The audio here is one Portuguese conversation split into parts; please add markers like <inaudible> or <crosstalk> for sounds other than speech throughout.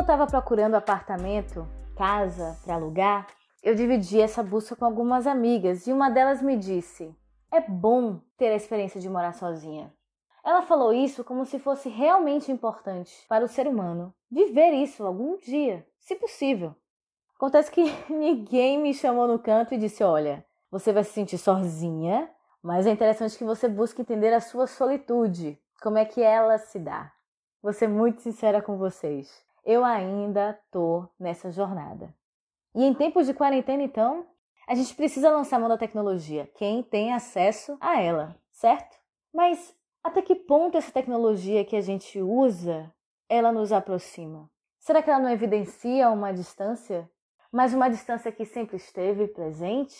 estava procurando apartamento, casa para alugar, eu dividi essa busca com algumas amigas e uma delas me disse: é bom ter a experiência de morar sozinha. Ela falou isso como se fosse realmente importante para o ser humano viver isso algum dia, se possível. Acontece que <laughs> ninguém me chamou no canto e disse: Olha, você vai se sentir sozinha, mas é interessante que você busque entender a sua solitude, como é que ela se dá. Vou ser muito sincera com vocês. Eu ainda tô nessa jornada. E em tempos de quarentena, então, a gente precisa lançar mão da tecnologia, quem tem acesso a ela, certo? Mas até que ponto essa tecnologia que a gente usa, ela nos aproxima? Será que ela não evidencia uma distância? Mas uma distância que sempre esteve presente,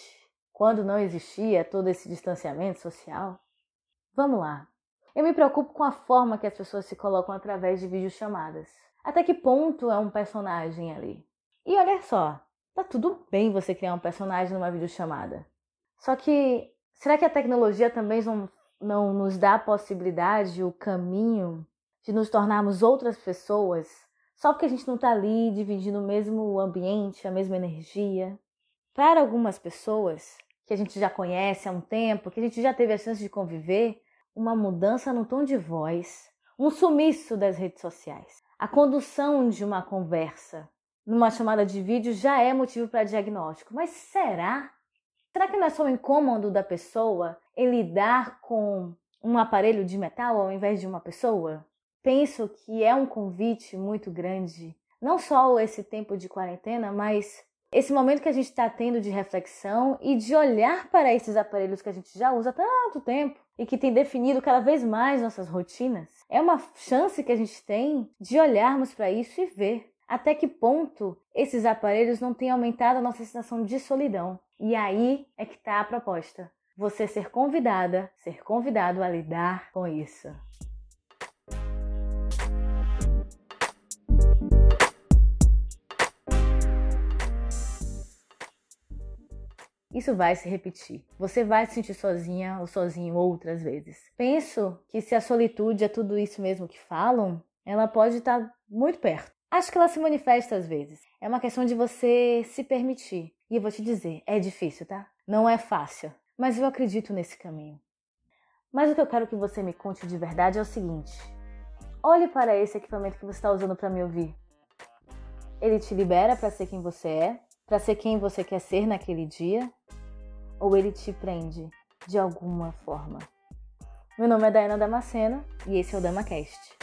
quando não existia todo esse distanciamento social? Vamos lá. Eu me preocupo com a forma que as pessoas se colocam através de videochamadas. Até que ponto é um personagem ali? E olha só, tá tudo bem você criar um personagem numa videochamada. Só que será que a tecnologia também não não nos dá a possibilidade, o caminho de nos tornarmos outras pessoas, só porque a gente não está ali dividindo o mesmo ambiente, a mesma energia. Para algumas pessoas que a gente já conhece há um tempo, que a gente já teve a chance de conviver, uma mudança no tom de voz, um sumiço das redes sociais, a condução de uma conversa numa chamada de vídeo já é motivo para diagnóstico. Mas será? Será que não é só o incômodo da pessoa em lidar com um aparelho de metal ao invés de uma pessoa? Penso que é um convite muito grande, não só esse tempo de quarentena, mas esse momento que a gente está tendo de reflexão e de olhar para esses aparelhos que a gente já usa há tanto tempo e que tem definido cada vez mais nossas rotinas. É uma chance que a gente tem de olharmos para isso e ver até que ponto esses aparelhos não têm aumentado a nossa sensação de solidão e aí é que está a proposta. Você ser convidada, ser convidado a lidar com isso. Isso vai se repetir. Você vai se sentir sozinha ou sozinho outras vezes. Penso que se a solitude é tudo isso mesmo que falam, ela pode estar muito perto. Acho que ela se manifesta às vezes. É uma questão de você se permitir. E eu vou te dizer, é difícil, tá? Não é fácil, mas eu acredito nesse caminho. Mas o que eu quero que você me conte de verdade é o seguinte: olhe para esse equipamento que você está usando para me ouvir. Ele te libera para ser quem você é, para ser quem você quer ser naquele dia, ou ele te prende de alguma forma? Meu nome é Dayana Damasceno e esse é o DamaCast.